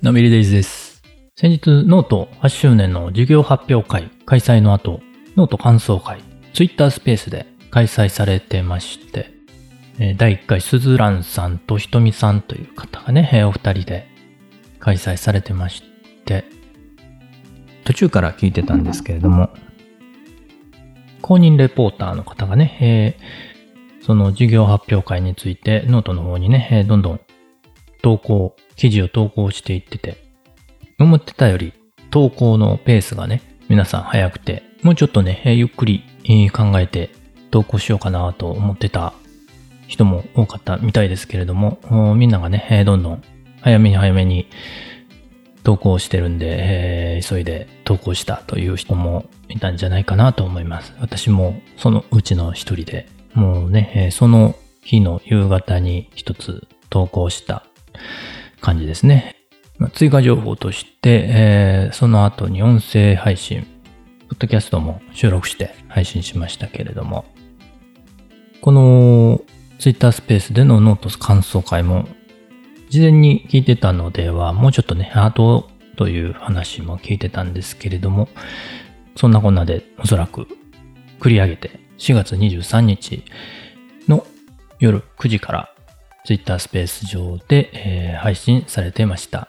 のびりデイズです。先日、ノート8周年の事業発表会開催の後、ノート感想会、ツイッタースペースで開催されてまして、第1回、すずらんさんとひとみさんという方がね、お二人で開催されてまして、途中から聞いてたんですけれども、公認レポーターの方がね、えーその事業発表会についてノートの方にね、えーどんどん投稿、記事を投稿していってて、思ってたより投稿のペースがね、皆さん早くて、もうちょっとね、ゆっくり考えて投稿しようかなと思ってた人も多かったみたいですけれども、みんながね、どんどん早めに早めに投稿してるんで、え急いで投稿したという人もいたんじゃないかなと思います。私もそのうちの一人で、もうね、その日の夕方に一つ投稿した感じですね。ま追加情報として、えーその後に音声配信、ポッドキャストも収録して配信しましたけれども、このツイッタースペースでのノート感想会も事前に聞いてたのでは、もうちょっとね、後という話も聞いてたんですけれども、そんなこんなでおそらく繰り上げて4月23日の夜9時からツイッタースペース上で、えー配信されてました。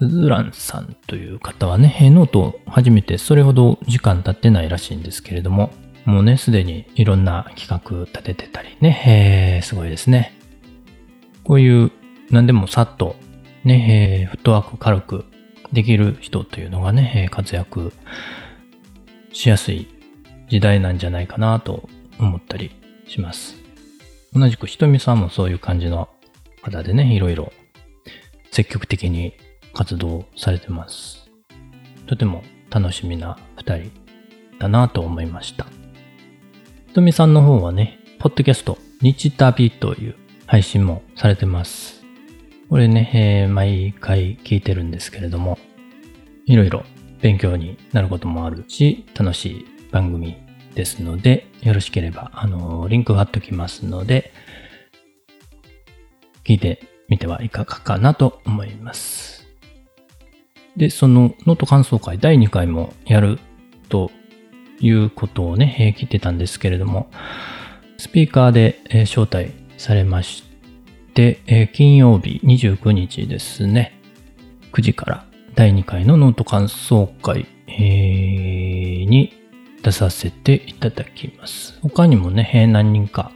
ズランさんという方はね、ノートを始めてそれほど時間経ってないらしいんですけれども、もうね、すでにいろんな企画立ててたりね、えーすごいですね。こういう何でもさっとね、えーフットワーク軽くできる人というのがね、え活躍しやすい時代なんじゃないかなと思ったりします。同じくひとみさんもそういう感じの方でね、いろいろ積極的に活動されてます。とても楽しみな二人だなと思いました。ひとみさんの方はね、ポッドキャスト、日旅という配信もされてます。これね、えー毎回聞いてるんですけれども、いろいろ勉強になることもあるし、楽しい番組ですので、よろしければ、あのリンク貼っときますので、聞いてみてはいかがかなと思います。で、そのノート感想会第2回もやるということをね、えー聞いてたんですけれども、スピーカーで、えー招待されまして、えー金曜日29日ですね、9時から第2回のノート感想会、えーに出させていただきます。他にもね、え何人か、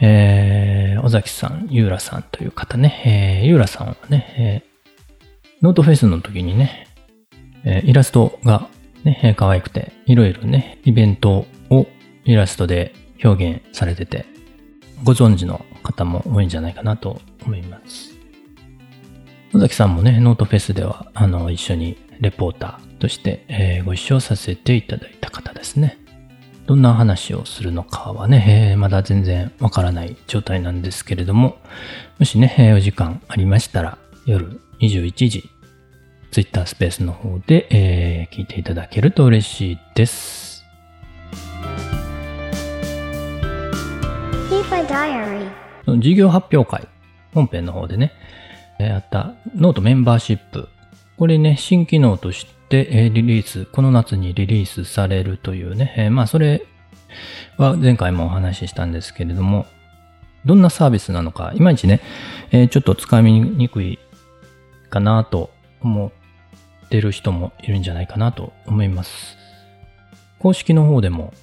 えー、尾崎さん、ゆうらさんという方ね、えー、ゆうらさんはね、えーノートフェスの時にね、えーイラストがね、えー可愛くて、いろいろね、イベントをイラストで表現されてて、ご存知の方も多いんじゃないかなと思います。尾崎さんもね、ノートフェスでは、あの、一緒にレポーターとして、えーご一緒させていただいた方ですね。どんな話をするのかはね、えーまだ全然わからない状態なんですけれども、もしね、えーお時間ありましたら、夜21時、ツイッタースペースの方で、えー聞いていただけると嬉しいです。授業発表会、本編の方でね、えーあったノートメンバーシップ。これね、新機能として、えリリース、この夏にリリースされるというね、えまあそれは前回もお話ししたんですけれども、どんなサービスなのか、いまいちね、えちょっと掴みにくいかなと思ってる人もいるんじゃないかなと思います。公式の方でも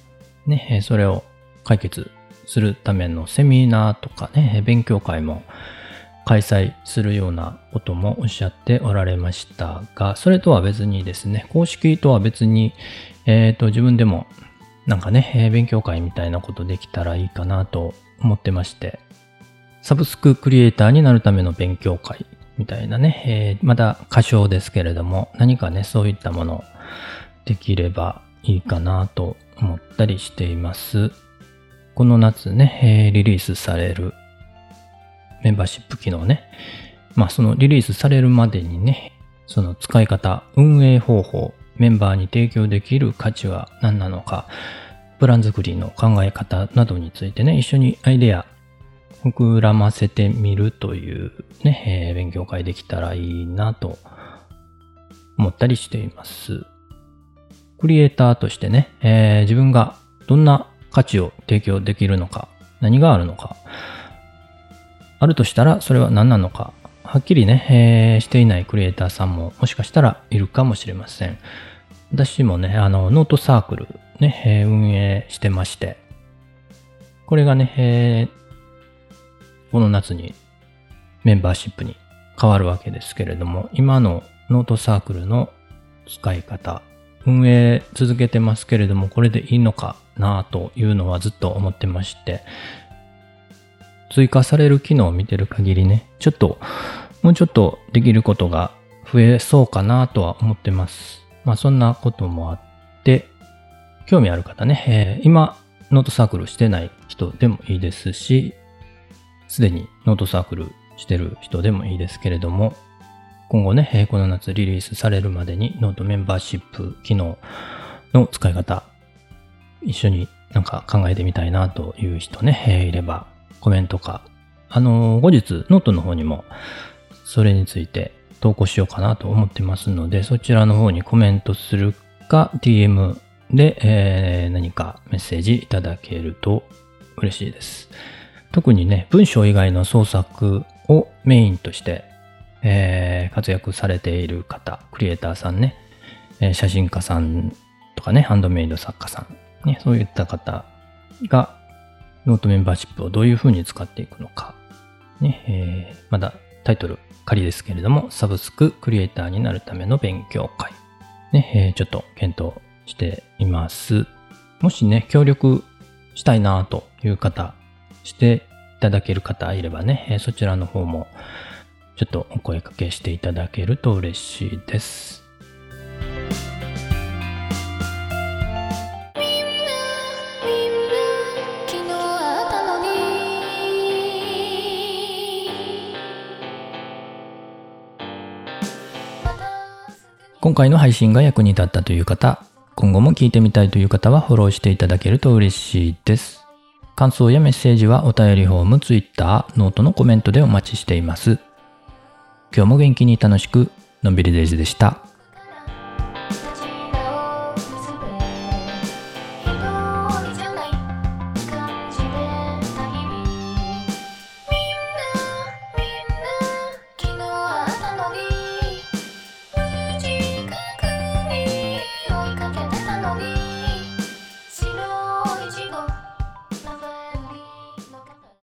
ね、それを解決するためのセミナーとかね、勉強会も開催するようなこともおっしゃっておられましたが、それとは別にですね、公式とは別に、えっ、と、自分でもなんかね、え勉強会みたいなことできたらいいかなと思ってまして、サブスククリエイターになるための勉強会みたいなね、えーまだ歌唱ですけれども、何かね、そういったものできればいいかなと思ったりしています。この夏ね、えーリリースされるメンバーシップ機能ね。まあそのリリースされるまでにね、その使い方、運営方法、メンバーに提供できる価値は何なのか、プラン作りの考え方などについてね、一緒にアイデア膨らませてみるというね、えー、勉強会できたらいいなと思ったりしています。クリエイターとしてね、えー、自分がどんな価値を提供できるのか、何があるのか、あるとしたらそれは何なのか、はっきりね、えー、していないクリエイターさんももしかしたらいるかもしれません。私もね、あの、ノートサークルね、えー、運営してまして、これがね、えー、この夏にメンバーシップに変わるわけですけれども、今のノートサークルの使い方、運営続けてますけれども、これでいいのかなというのはずっと思ってまして、追加される機能を見てる限りね、ちょっと、もうちょっとできることが増えそうかなとは思ってます。まあそんなこともあって、興味ある方ね、えー、今、ノートサークルしてない人でもいいですし、すでにノートサークルしてる人でもいいですけれども、今後ね、この夏リリースされるまでにノートメンバーシップ機能の使い方、一緒になんか考えてみたいなという人ね、いればコメントか、あの、後日ノートの方にもそれについて投稿しようかなと思ってますので、そちらの方にコメントするか、DM で、えー、何かメッセージいただけると嬉しいです。特にね、文章以外の創作をメインとして、えー、活躍されている方、クリエイターさんね、えー、写真家さんとかね、ハンドメイド作家さん、ね、そういった方が、ノートメンバーシップをどういうふうに使っていくのか、ね、えー、まだタイトル仮ですけれども、サブスククリエイターになるための勉強会、ね、えー、ちょっと検討しています。もしね、協力したいなという方、していただける方いればね、えそちらの方もちょっとお声かけしていただけると嬉しいです。今回の配信が役に立ったという方、今後も聞いてみたいという方はフォローしていただけると嬉しいです。感想やメッセージはお便りフォーム、Twitter、ノートのコメントでお待ちしています。今日も元気に楽しく、のんびりデイズでした。